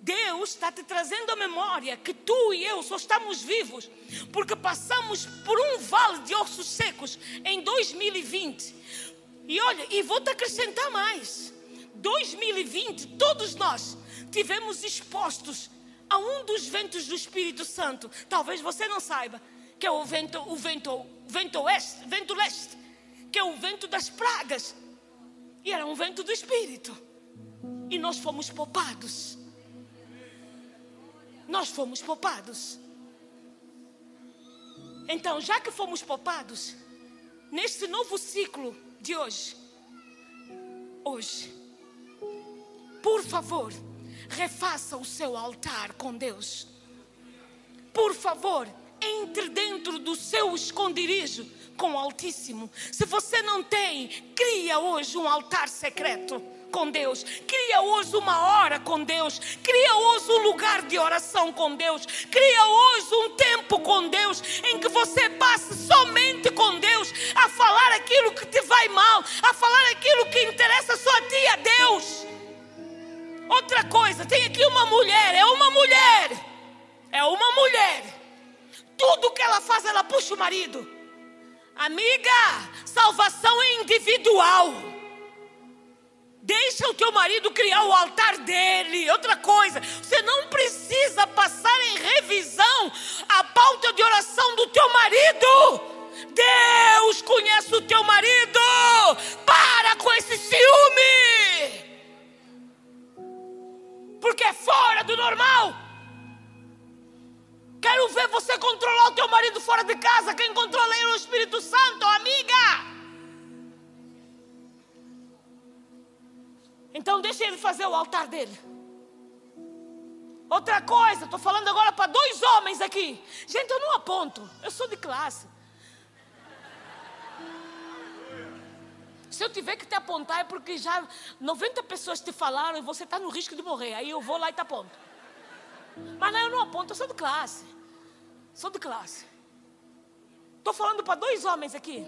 Deus está te trazendo a memória que tu e eu só estamos vivos porque passamos por um vale de ossos secos em 2020. E olha, e vou te acrescentar mais. 2020, todos nós tivemos expostos a um dos ventos do Espírito Santo. Talvez você não saiba que é o vento, o vento, vento oeste, vento leste, que é o vento das pragas. E era um vento do Espírito. E nós fomos poupados. Nós fomos poupados. Então, já que fomos poupados, neste novo ciclo de hoje, hoje, por favor, refaça o seu altar com Deus. Por favor, entre dentro do seu esconderijo com o Altíssimo. Se você não tem, cria hoje um altar secreto com Deus. Cria hoje uma hora com Deus. Cria hoje um lugar de oração com Deus. Cria hoje um tempo com Deus em que você passe somente com Deus a falar Outra coisa, tem aqui uma mulher, é uma mulher. É uma mulher. Tudo que ela faz, ela puxa o marido. Amiga, salvação é individual. Deixa o teu marido criar o altar dele. Outra coisa, você não precisa passar em revisão a pauta de oração do teu marido. Deus conhece o teu marido. Para com esse ciúme. Porque é fora do normal. Quero ver você controlar o teu marido fora de casa. Quem controla é o Espírito Santo, amiga. Então deixa ele fazer o altar dele. Outra coisa, estou falando agora para dois homens aqui. Gente, eu não aponto, eu sou de classe. Se eu tiver que te apontar é porque já 90 pessoas te falaram e você está no risco de morrer. Aí eu vou lá e te aponto. Mas não, eu não aponto, eu sou de classe. Sou de classe. Estou falando para dois homens aqui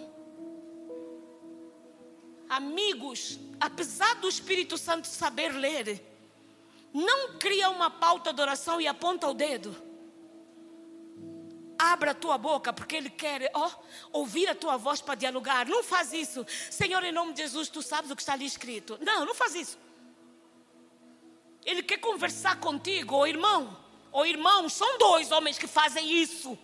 amigos, apesar do Espírito Santo saber ler, não cria uma pauta de oração e aponta o dedo. Abra a tua boca, porque Ele quer ó, ouvir a tua voz para dialogar. Não faz isso. Senhor, em nome de Jesus, tu sabes o que está ali escrito. Não, não faz isso. Ele quer conversar contigo, ô irmão. Ô irmão, são dois homens que fazem isso.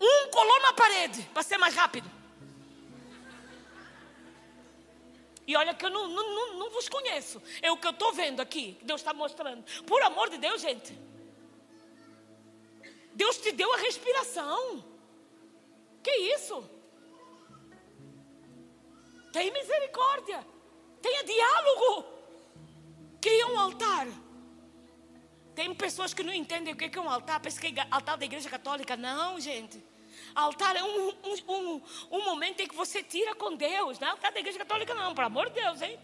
Um colou na parede, para ser mais rápido. E olha que eu não, não, não, não vos conheço. É o que eu estou vendo aqui, que Deus está mostrando. Por amor de Deus, gente. Deus te deu a respiração. Que isso? Tem misericórdia. Tenha diálogo. Cria um altar. Tem pessoas que não entendem o que é um altar. Pensa que é altar da igreja católica. Não, gente. Altar é um, um, um, um momento em que você tira com Deus. Não é altar da igreja católica, não, pelo amor de Deus, hein?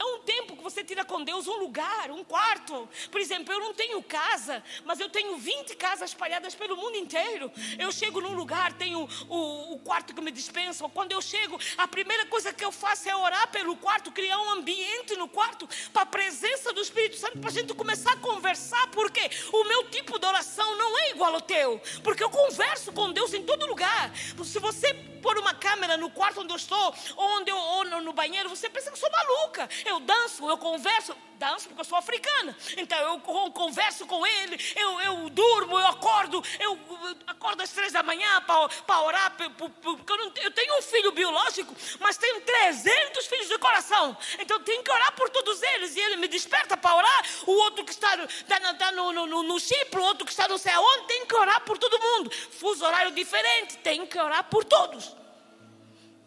É um tempo que você tira com Deus um lugar, um quarto. Por exemplo, eu não tenho casa, mas eu tenho 20 casas espalhadas pelo mundo inteiro. Eu chego num lugar, tenho o, o quarto que me dispensam. Quando eu chego, a primeira coisa que eu faço é orar pelo quarto, criar um ambiente no quarto para a presença do Espírito Santo, para a gente começar a conversar. Porque o meu tipo de oração não é igual ao teu. Porque eu converso com Deus em todo lugar. Se você pôr uma câmera no quarto onde eu estou, ou, onde eu, ou no, no banheiro, você pensa que eu sou maluca. Eu danço, eu converso, danço porque eu sou africana. Então eu converso com ele, eu, eu durmo, eu acordo, eu acordo às três da manhã para orar, porque eu, não, eu tenho um filho biológico, mas tenho 300 filhos de coração. Então eu tenho que orar por todos eles. E ele me desperta para orar. O outro que está, está, está no, no, no Chipre, o outro que está não sei aonde, tem que orar por todo mundo. Fuso horário diferente, tem que orar por todos.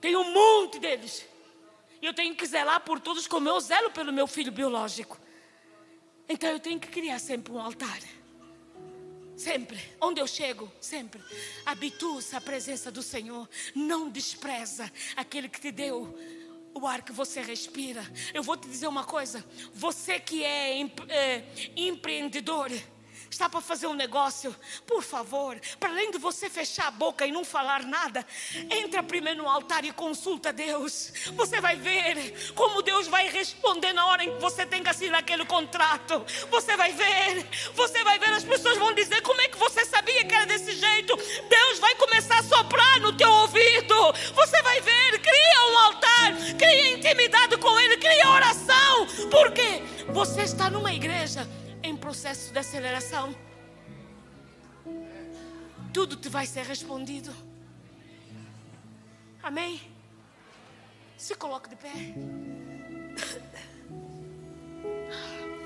Tem um monte deles. E eu tenho que zelar por todos como eu zelo pelo meu filho biológico. Então eu tenho que criar sempre um altar. Sempre, onde eu chego, sempre. Habitua-se a presença do Senhor. Não despreza aquele que te deu o ar que você respira. Eu vou te dizer uma coisa: você que é, é empreendedor, está para fazer um negócio, por favor, para além de você fechar a boca e não falar nada, entra primeiro no altar e consulta Deus. Você vai ver como Deus vai responder na hora em que você tem que assinar aquele contrato. Você vai ver, você vai ver, as pessoas vão dizer: como é que você sabia que era desse jeito? Deus vai começar a soprar no teu ouvido. Você vai ver, cria um altar, cria intimidade com Ele, cria oração. Porque você está numa igreja em processo de aceleração. Tudo te vai ser respondido. Amém? Se coloque de pé. [laughs]